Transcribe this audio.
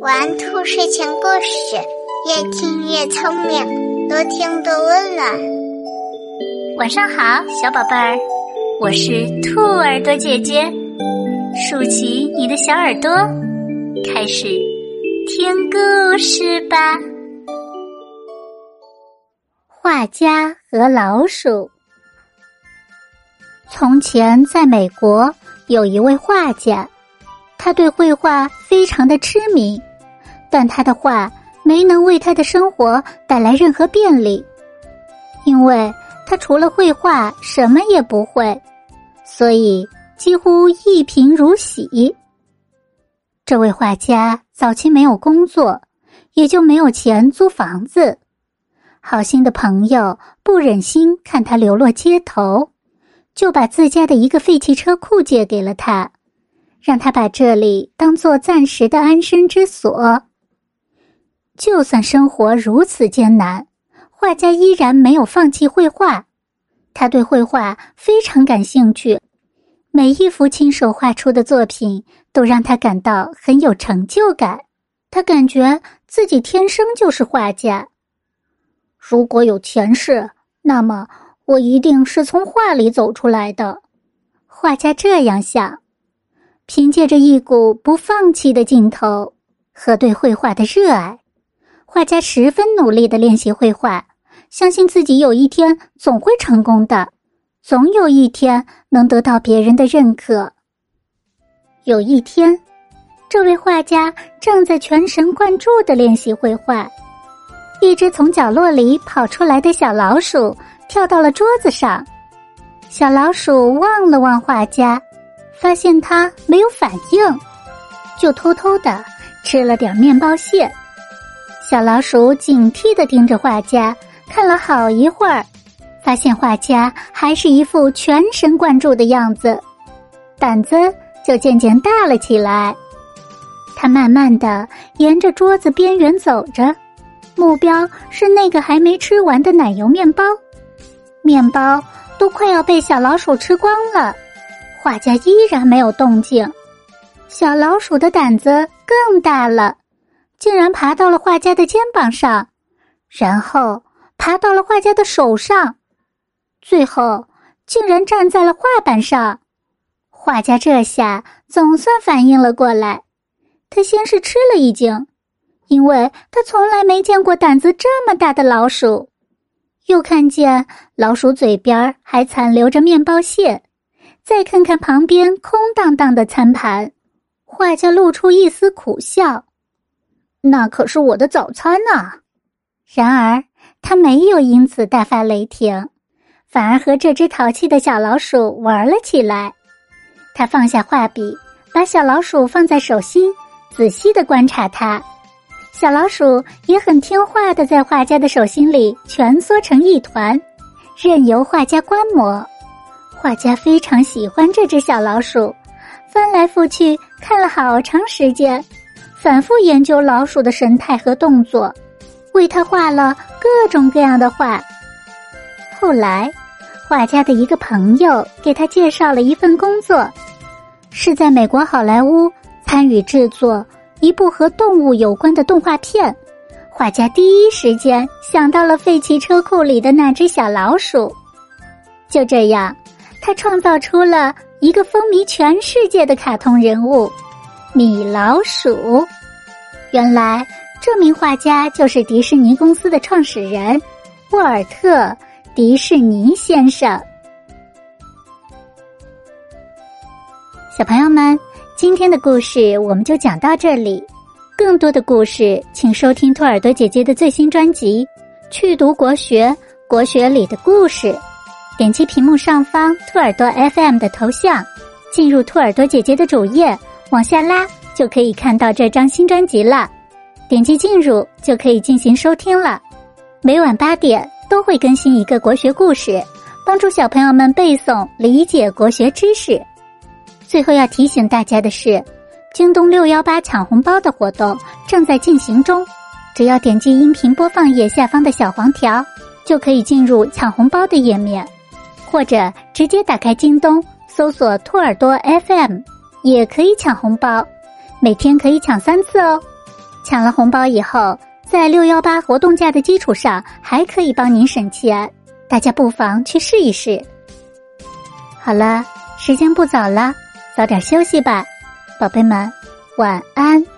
玩兔睡前故事，越听越聪明，多听多温暖。晚上好，小宝贝儿，我是兔耳朵姐姐，竖起你的小耳朵，开始听故事吧。画家和老鼠。从前，在美国有一位画家，他对绘画非常的痴迷。但他的画没能为他的生活带来任何便利，因为他除了绘画什么也不会，所以几乎一贫如洗。这位画家早期没有工作，也就没有钱租房子。好心的朋友不忍心看他流落街头，就把自家的一个废弃车库借给了他，让他把这里当做暂时的安身之所。就算生活如此艰难，画家依然没有放弃绘画。他对绘画非常感兴趣，每一幅亲手画出的作品都让他感到很有成就感。他感觉自己天生就是画家。如果有前世，那么我一定是从画里走出来的。画家这样想，凭借着一股不放弃的劲头和对绘画的热爱。画家十分努力的练习绘画，相信自己有一天总会成功的，总有一天能得到别人的认可。有一天，这位画家正在全神贯注的练习绘画，一只从角落里跑出来的小老鼠跳到了桌子上。小老鼠望了望画家，发现他没有反应，就偷偷的吃了点面包屑。小老鼠警惕的盯着画家，看了好一会儿，发现画家还是一副全神贯注的样子，胆子就渐渐大了起来。他慢慢的沿着桌子边缘走着，目标是那个还没吃完的奶油面包。面包都快要被小老鼠吃光了，画家依然没有动静。小老鼠的胆子更大了。竟然爬到了画家的肩膀上，然后爬到了画家的手上，最后竟然站在了画板上。画家这下总算反应了过来，他先是吃了一惊，因为他从来没见过胆子这么大的老鼠。又看见老鼠嘴边还残留着面包屑，再看看旁边空荡荡的餐盘，画家露出一丝苦笑。那可是我的早餐呐！然而他没有因此大发雷霆，反而和这只淘气的小老鼠玩了起来。他放下画笔，把小老鼠放在手心，仔细的观察它。小老鼠也很听话的在画家的手心里蜷缩成一团，任由画家观摩。画家非常喜欢这只小老鼠，翻来覆去看了好长时间。反复研究老鼠的神态和动作，为他画了各种各样的画。后来，画家的一个朋友给他介绍了一份工作，是在美国好莱坞参与制作一部和动物有关的动画片。画家第一时间想到了废弃车库里的那只小老鼠，就这样，他创造出了一个风靡全世界的卡通人物。米老鼠，原来这名画家就是迪士尼公司的创始人沃尔特·迪士尼先生。小朋友们，今天的故事我们就讲到这里。更多的故事，请收听兔耳朵姐姐的最新专辑《去读国学》，国学里的故事。点击屏幕上方兔耳朵 FM 的头像，进入兔耳朵姐姐的主页。往下拉就可以看到这张新专辑了，点击进入就可以进行收听了。每晚八点都会更新一个国学故事，帮助小朋友们背诵理解国学知识。最后要提醒大家的是，京东六幺八抢红包的活动正在进行中，只要点击音频播放页下方的小黄条，就可以进入抢红包的页面，或者直接打开京东搜索“兔耳朵 FM”。也可以抢红包，每天可以抢三次哦。抢了红包以后，在六幺八活动价的基础上，还可以帮您省钱。大家不妨去试一试。好了，时间不早了，早点休息吧，宝贝们，晚安。